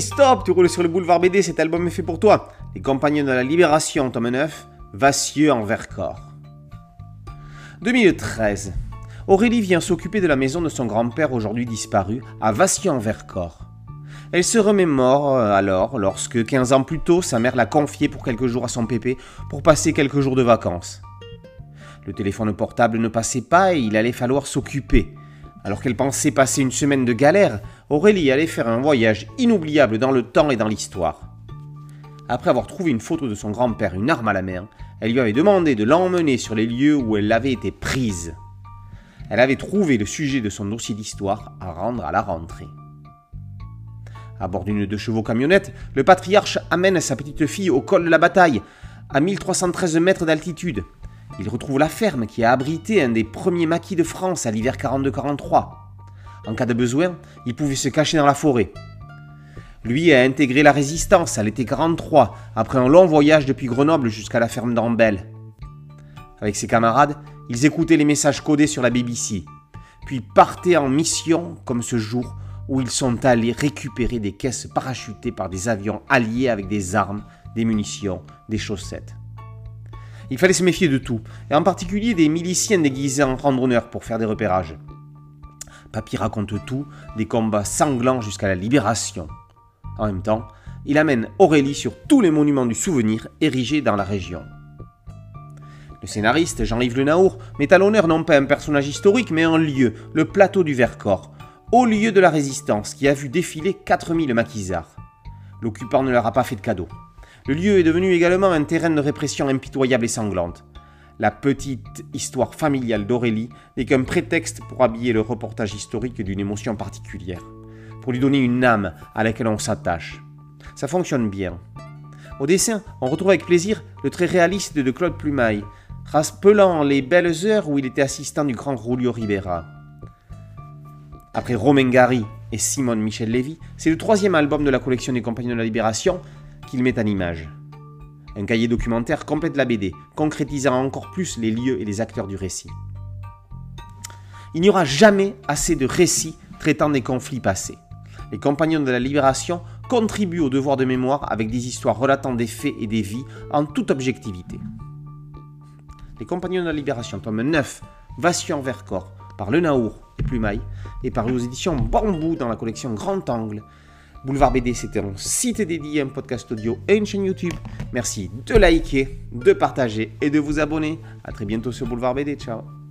Stop, tu roules sur le boulevard BD, cet album est fait pour toi. Les Compagnons de la Libération, tome 9, Vassieux en Vercors. 2013. Aurélie vient s'occuper de la maison de son grand-père aujourd'hui disparu, à Vassieux en Vercors. Elle se remémore euh, alors lorsque, 15 ans plus tôt, sa mère l'a confié pour quelques jours à son pépé pour passer quelques jours de vacances. Le téléphone portable ne passait pas et il allait falloir s'occuper. Alors qu'elle pensait passer une semaine de galère, Aurélie allait faire un voyage inoubliable dans le temps et dans l'histoire. Après avoir trouvé une photo de son grand-père, une arme à la main, elle lui avait demandé de l'emmener sur les lieux où elle avait été prise. Elle avait trouvé le sujet de son dossier d'histoire à rendre à la rentrée. À bord d'une deux chevaux camionnette, le patriarche amène sa petite fille au col de la bataille, à 1313 mètres d'altitude. Il retrouve la ferme qui a abrité un des premiers maquis de France à l'hiver 42-43. En cas de besoin, il pouvait se cacher dans la forêt. Lui a intégré la résistance à l'été 43, après un long voyage depuis Grenoble jusqu'à la ferme d'Ambel. Avec ses camarades, ils écoutaient les messages codés sur la BBC, puis partaient en mission comme ce jour où ils sont allés récupérer des caisses parachutées par des avions alliés avec des armes, des munitions, des chaussettes. Il fallait se méfier de tout, et en particulier des miliciens déguisés en randonneurs pour faire des repérages. Papy raconte tout, des combats sanglants jusqu'à la libération. En même temps, il amène Aurélie sur tous les monuments du souvenir érigés dans la région. Le scénariste Jean-Yves Le Naour met à l'honneur non pas un personnage historique, mais un lieu, le plateau du Vercors, au lieu de la résistance qui a vu défiler 4000 maquisards. L'occupant ne leur a pas fait de cadeau. Le lieu est devenu également un terrain de répression impitoyable et sanglante. La petite histoire familiale d'Aurélie n'est qu'un prétexte pour habiller le reportage historique d'une émotion particulière, pour lui donner une âme à laquelle on s'attache. Ça fonctionne bien. Au dessin, on retrouve avec plaisir le trait réaliste de Claude Plumaille, rappelant les belles heures où il était assistant du grand Julio Ribera. Après Romain Gary et Simone Michel Lévy, c'est le troisième album de la collection des Compagnons de la Libération qu'il met en image. Un cahier documentaire complète la BD, concrétisant encore plus les lieux et les acteurs du récit. Il n'y aura jamais assez de récits traitant des conflits passés. Les Compagnons de la Libération contribuent au devoir de mémoire avec des histoires relatant des faits et des vies en toute objectivité. Les Compagnons de la Libération, tome 9, Vassion Vercors, par Le Naour et Plumaille, et paru aux éditions Bambou dans la collection Grand Angle. Boulevard BD, c'était un site dédié, un podcast audio et une chaîne YouTube. Merci de liker, de partager et de vous abonner. A très bientôt sur Boulevard BD. Ciao